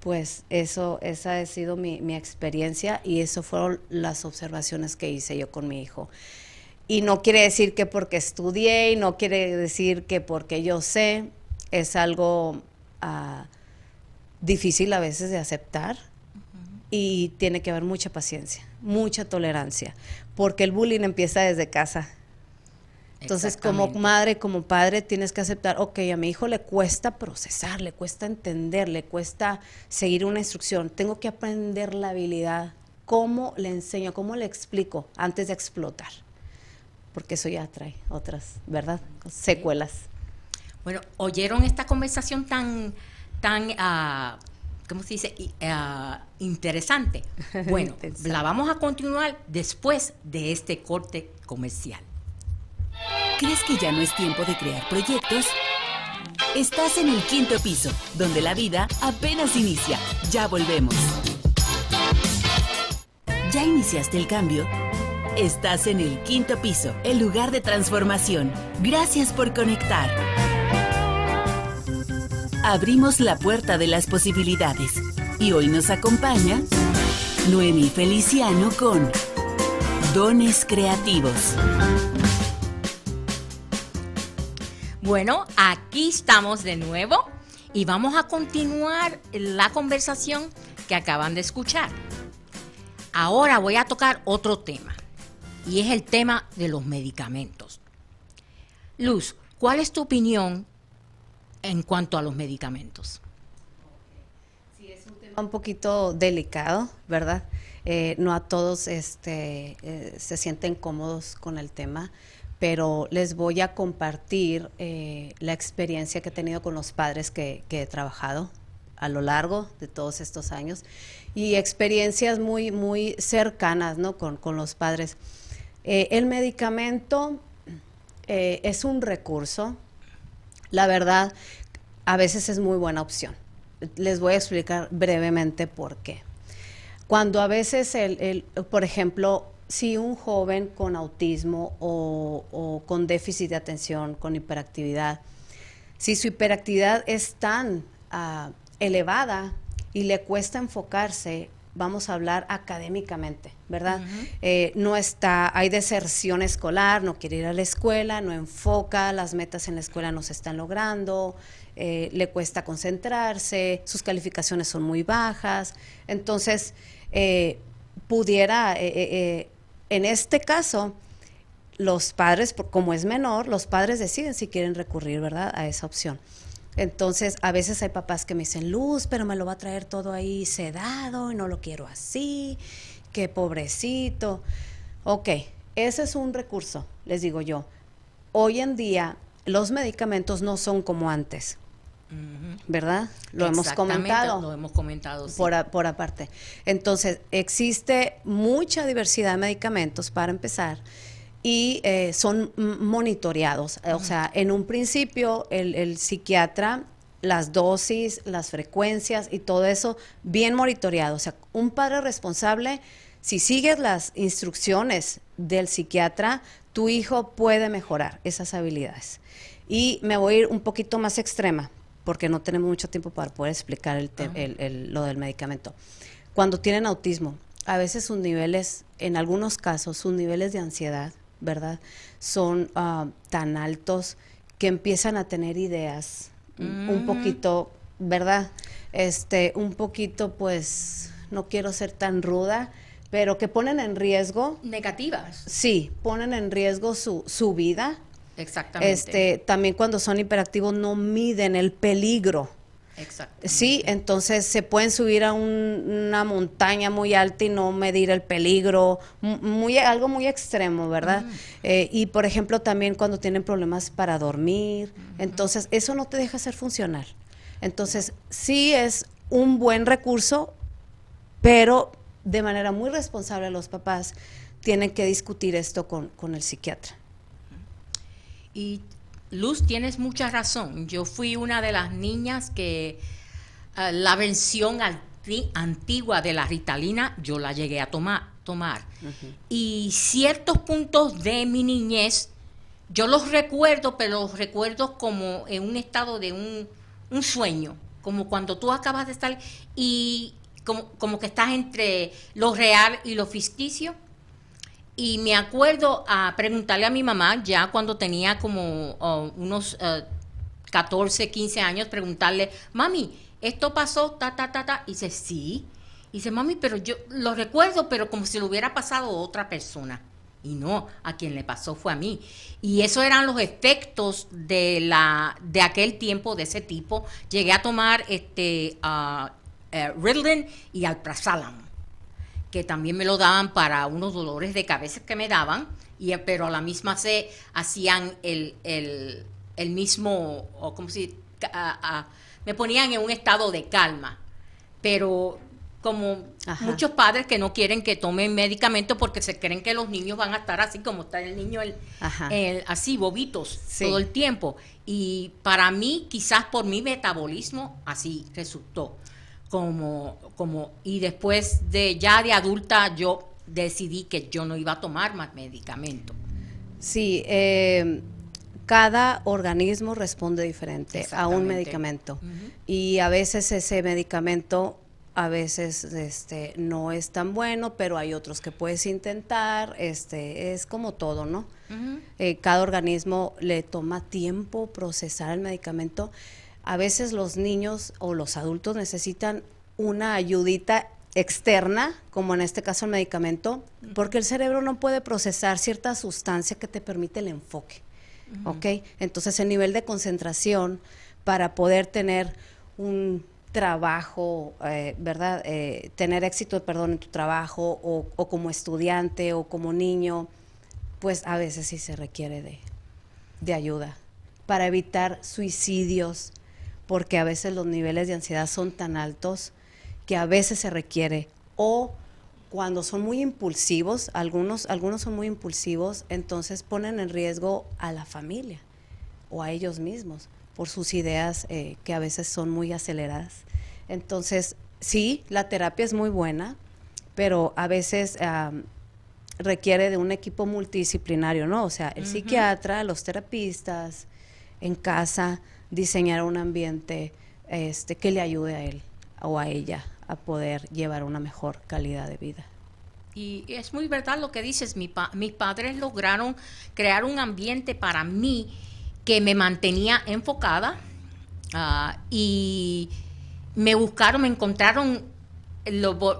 pues eso, esa ha sido mi, mi experiencia y eso fueron las observaciones que hice yo con mi hijo. Y no quiere decir que porque estudié y no quiere decir que porque yo sé, es algo ah, difícil a veces de aceptar y tiene que haber mucha paciencia, mucha tolerancia, porque el bullying empieza desde casa. Entonces, como madre, como padre, tienes que aceptar, ok, a mi hijo le cuesta procesar, le cuesta entender, le cuesta seguir una instrucción. Tengo que aprender la habilidad. ¿Cómo le enseño? ¿Cómo le explico antes de explotar? Porque eso ya trae otras, ¿verdad? Secuelas. Bueno, ¿oyeron esta conversación tan, tan, uh, ¿cómo se dice? Uh, interesante. [LAUGHS] Bueno, la vamos a continuar después de este corte comercial. ¿Crees que ya no es tiempo de crear proyectos? Estás en el quinto piso, donde la vida apenas inicia. Ya volvemos. ¿Ya iniciaste el cambio? Estás en el quinto piso, el lugar de transformación. Gracias por conectar. Abrimos la puerta de las posibilidades y hoy nos acompaña Noemi Feliciano con Dones Creativos. Bueno, aquí estamos de nuevo y vamos a continuar la conversación que acaban de escuchar. Ahora voy a tocar otro tema y es el tema de los medicamentos. Luz, ¿cuál es tu opinión en cuanto a los medicamentos? Sí, es un tema un poquito delicado, ¿verdad? Eh, no a todos este, eh, se sienten cómodos con el tema pero les voy a compartir eh, la experiencia que he tenido con los padres que, he trabajado a lo largo de todos estos años y experiencias muy, muy cercanas ¿no? con, los padres. Eh, el medicamento eh, es un recurso, la verdad, a veces es muy buena opción. Les voy a explicar brevemente por qué. Cuando a veces, el, el por ejemplo, si un joven con autismo o, con déficit de atención, con hiperactividad, si su hiperactividad es tan ah, elevada y le cuesta enfocarse, vamos a hablar académicamente, ¿verdad? Eh, no está, hay deserción escolar, no quiere ir a la escuela, no enfoca, las metas en la escuela no se están logrando, eh, le cuesta concentrarse, sus calificaciones son muy bajas, entonces eh, pudiera en este caso, los padres, como es menor, los padres deciden si quieren recurrir, ¿verdad?, a esa opción. Entonces, a veces hay papás que me dicen, Luz, pero me lo va a traer todo ahí sedado y no lo quiero así, qué pobrecito. Ok, ese es un recurso, les digo yo. Hoy en día los medicamentos no son como antes. ¿Verdad? Lo hemos comentado. Lo hemos comentado. Por, por aparte. Entonces, existe mucha diversidad de medicamentos para empezar y eh, son monitoreados. O sea, en un principio el, el, psiquiatra, las dosis, las frecuencias y todo eso bien monitoreado. O sea, un padre responsable, si sigues las instrucciones del psiquiatra, tu hijo puede mejorar esas habilidades. Y me voy a ir un poquito más extrema, porque no tenemos mucho tiempo para poder explicar el el, lo del medicamento. Cuando tienen autismo, a veces sus niveles, en algunos casos, sus niveles de ansiedad, ¿verdad? Son ah, tan altos que empiezan a tener ideas un mm. poquito, ¿verdad? Este, un poquito, pues, no quiero ser tan ruda, pero que ponen en riesgo. Negativas. Sí, ponen en riesgo su, su vida. Exactamente. Este, también cuando son hiperactivos no miden el peligro. Exacto. Sí, entonces se pueden subir a una montaña muy alta y no medir el peligro, muy, algo muy extremo, ¿verdad? Mm. Eh, y por ejemplo también cuando tienen problemas para dormir, entonces eso no te deja ser funcional. Entonces sí es un buen recurso, pero de manera muy responsable los papás tienen que discutir esto con, con el psiquiatra. Y Luz, tienes mucha razón. Yo fui una de las niñas que eh, la versión antigua de la Ritalina yo la llegué a tomar. tomar. Y ciertos puntos de mi niñez, yo los recuerdo, pero los recuerdo como en un estado de un, sueño, como cuando tú acabas de estar y como, como que estás entre lo real y lo ficticio y me acuerdo a preguntarle a mi mamá, ya cuando tenía como oh, unos 14, eh, 15 años, preguntarle, mami, esto pasó, ta, ta, ta, ta. Y dice, sí. Y dice, mami, pero yo lo recuerdo, pero como si lo hubiera pasado a otra persona. Y no, a quien le pasó fue a mí. Y eso eran los efectos de la de aquel tiempo, de ese tipo. Llegué a tomar este uh, Ritalin y Alprazolam que también me lo daban para unos dolores de cabeza que me daban, y, pero a la misma se hacían el, el, mismo, o como si me ponían en un estado de calma. Pero como muchos padres que no quieren que tomen medicamentos porque se creen que los niños van a estar así como está el niño el, así bobitos todo el tiempo. Y para mí quizás por mi metabolismo así resultó como, como, y después de ya de adulta yo decidí que yo no iba a tomar más medicamento. Sí, eh, cada organismo responde diferente a un medicamento. Y a veces ese medicamento a veces este no es tan bueno, pero hay otros que puedes intentar, este es como todo, ¿no? Eh, cada organismo le toma tiempo procesar el medicamento a veces los niños o los adultos necesitan una ayudita externa, como en este caso el medicamento, porque el cerebro no puede procesar cierta sustancia que te permite el enfoque. ¿Ok? Entonces el nivel de concentración para poder tener un trabajo, eh, ¿verdad? Eh, tener éxito, perdón, en tu trabajo o, o, como estudiante o como niño, pues a veces sí se requiere de, de ayuda para evitar suicidios, porque a veces los niveles de ansiedad son tan altos que a veces se requiere o cuando son muy impulsivos, algunos, algunos son muy impulsivos, entonces ponen en riesgo a la familia o a ellos mismos por sus ideas eh, que a veces son muy aceleradas. Entonces, sí, la terapia es muy buena, pero a veces requiere de un equipo multidisciplinario, ¿no? O sea, el psiquiatra, los terapistas, en casa, diseñar un ambiente este, que le ayude a él o a ella a poder llevar una mejor calidad de vida. Y es muy verdad lo que dices, Mi mis padres lograron crear un ambiente para mí que me mantenía enfocada ah, y me buscaron, me encontraron,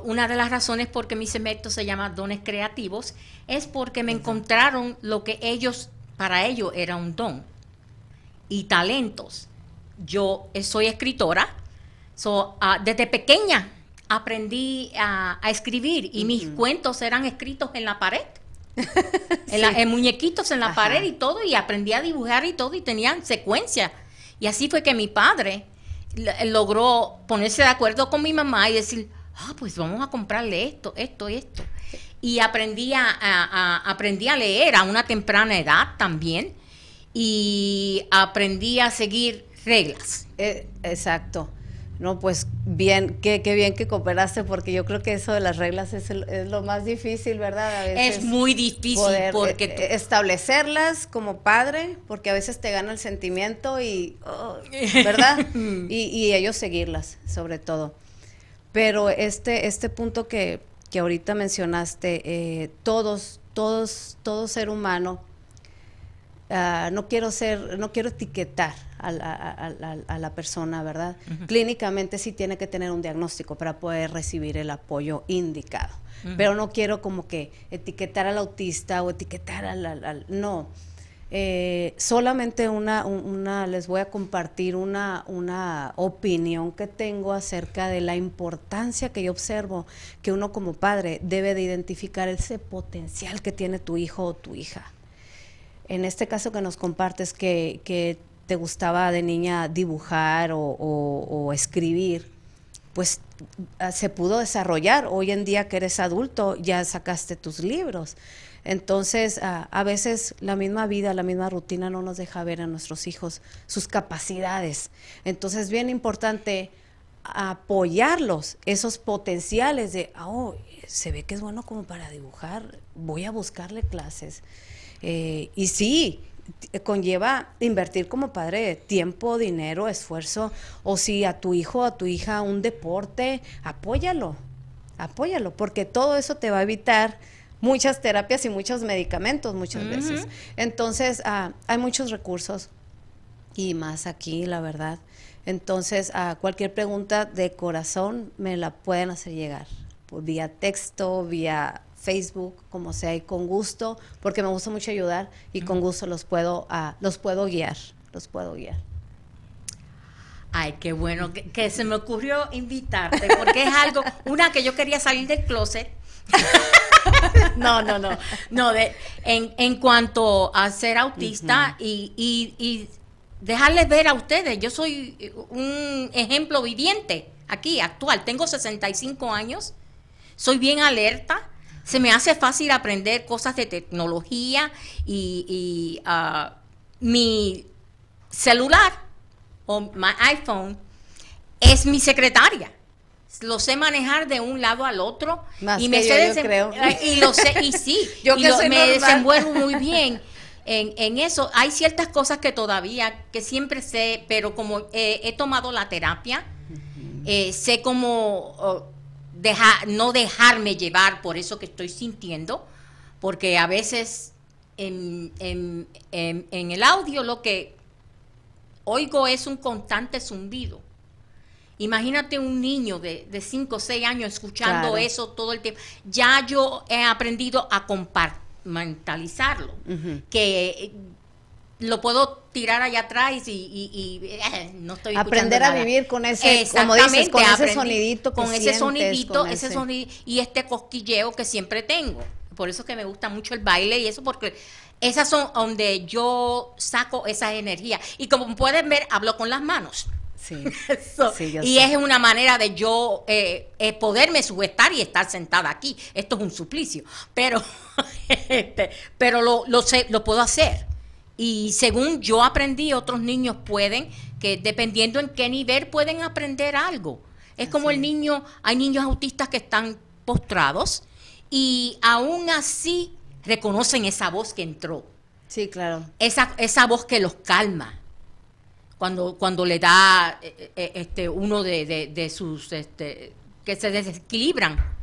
una de las razones por qué mi semestre se llama Dones Creativos es porque me encontraron lo que ellos, para ellos era un don y talentos. Yo soy escritora, so, ah, desde pequeña aprendí a, escribir y mis cuentos eran escritos en la pared. [LAUGHS] en, muñequitos en la pared y todo, y aprendí a dibujar y todo, y tenían secuencia. Y así fue que mi padre logró ponerse de acuerdo con mi mamá y decir, ah, pues vamos a comprarle esto, esto y esto. Y aprendí a, aprendí a leer a una temprana edad también y aprendí a seguir reglas. Eh, exacto. No, pues bien, qué, qué bien que cooperaste, porque yo creo que eso de las reglas es, lo más difícil, ¿verdad? es muy difícil porque eh, establecerlas como padre, porque a veces te gana el sentimiento y, oh, ¿verdad? [LAUGHS] y, ellos seguirlas, sobre todo. Pero este, este punto que, que ahorita mencionaste, eh, todos, todos, todo ser humano, ah, no quiero ser, no quiero etiquetar a, la persona, ¿verdad? Clínicamente sí tiene que tener un diagnóstico para poder recibir el apoyo indicado. Pero no quiero como que etiquetar al autista o etiquetar al... no. Eh, solamente una, una, les voy a compartir una, una opinión que tengo acerca de la importancia que yo observo que uno como padre debe de identificar ese potencial que tiene tu hijo o tu hija. En este caso que nos compartes que, que te gustaba de niña dibujar o, escribir, pues ah, se pudo desarrollar. Hoy en día que eres adulto ya sacaste tus libros. Entonces, ah, a veces la misma vida, la misma rutina no nos deja ver a nuestros hijos sus capacidades. Entonces, es bien importante apoyarlos, esos potenciales de, oh, se ve que es bueno como para dibujar, voy a buscarle clases. Eh, y sí, conlleva invertir como padre tiempo, dinero, esfuerzo, o si a tu hijo a tu hija un deporte, apóyalo, apóyalo, porque todo eso te va a evitar muchas terapias y muchos medicamentos muchas veces. Entonces, ah, hay muchos recursos y más aquí, la verdad. Entonces, a cualquier pregunta de corazón me la pueden hacer llegar, por vía texto, vía Facebook, como sea, y con gusto, porque me gusta mucho ayudar y con gusto los puedo, uh, los puedo guiar, los puedo guiar. Ay, qué bueno que, se me ocurrió invitarte, porque es algo, una que yo quería salir del closet. [LAUGHS] no, no, no, no, de, en, en cuanto a ser autista y, y, y dejarles ver a ustedes, yo soy un ejemplo viviente aquí, actual, tengo 65 años, soy bien alerta, se me hace fácil aprender cosas de tecnología y, ah, mi celular o mi iPhone es mi secretaria. Lo sé manejar de un lado al otro y me sé creo. y lo sé y sí, [LAUGHS] yo me desenvuelvo muy [LAUGHS] bien. En, eso hay ciertas cosas que todavía, que siempre sé, pero como he tomado la terapia, eh, sé cómo oh, no dejarme llevar por eso que estoy sintiendo, porque a veces en, el audio lo que oigo es un constante zumbido. Imagínate un niño de 5 o 6 años escuchando eso todo el tiempo. Ya yo he aprendido a compartimentalizarlo, que lo puedo tirar allá atrás y, eh, no estoy aprender a vivir con ese como dices, con ese sonidito con ese sonidito ese, y este cosquilleo que siempre tengo. Por eso que me gusta mucho el baile y eso porque esas son donde yo saco esa energía. Y como pueden ver hablo con las manos. Sí, [LAUGHS] y es una manera de yo eh, eh, poderme sujetar y estar sentada aquí. Esto es un suplicio, pero, [LAUGHS] este, pero lo, lo, sé, lo puedo hacer. Y según yo aprendí, otros niños pueden, que dependiendo en qué nivel pueden aprender algo. Es como el niño, hay niños autistas que están postrados y aún así reconocen esa voz que entró. Sí, claro. Esa, esa voz que los calma. Cuando, cuando le da eh, eh, este, uno de, de sus, este, que se desequilibran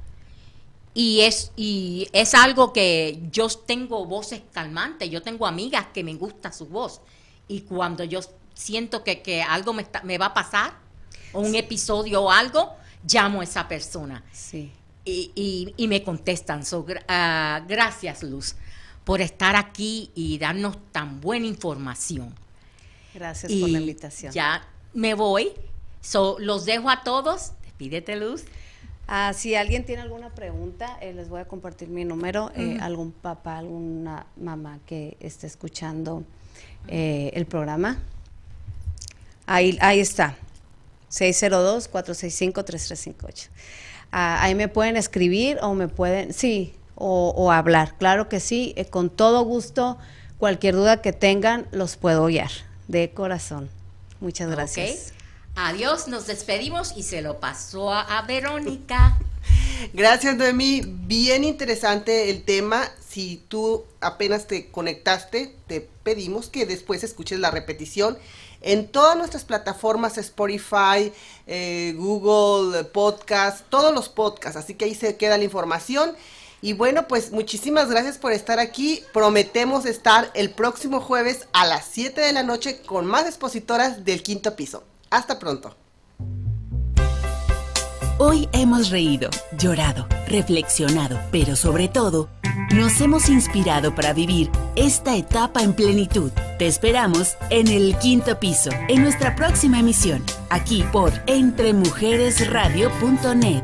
y es, y es algo que yo tengo voces calmantes, yo tengo amigas que me gusta su voz. Y cuando yo siento que, algo me, me, va a pasar, o un episodio o algo, llamo a esa persona. Sí. Y, y, me contestan. Ah, gracias, Luz, por estar aquí y darnos tan buena información. Gracias por la invitación. Ya me voy. So, los dejo a todos. Despídete, Luz. Ah, si alguien tiene alguna pregunta, eh, les voy a compartir mi número. Eh, algún papá, alguna mamá que esté escuchando eh, el programa. Ahí, ahí está. 602-465-3358. Ah, ahí me pueden escribir o me pueden, sí, o, hablar. Claro que sí, con todo gusto. Cualquier duda que tengan, los puedo guiar de corazón. Muchas gracias. Adiós, nos despedimos y se lo pasó a, Verónica. [LAUGHS] Gracias, Noemí. Bien interesante el tema. Si tú apenas te conectaste, te pedimos que después escuches la repetición en todas nuestras plataformas Spotify, eh, Google Podcast, todos los podcasts. Así que ahí se queda la información. Y bueno, pues muchísimas gracias por estar aquí. Prometemos estar el próximo jueves a las 7 de la noche con más expositoras del quinto piso. Hasta pronto. Hoy hemos reído, llorado, reflexionado, pero sobre todo, nos hemos inspirado para vivir esta etapa en plenitud. Te esperamos en el quinto piso, en nuestra próxima emisión, aquí por entremujeresradio.net.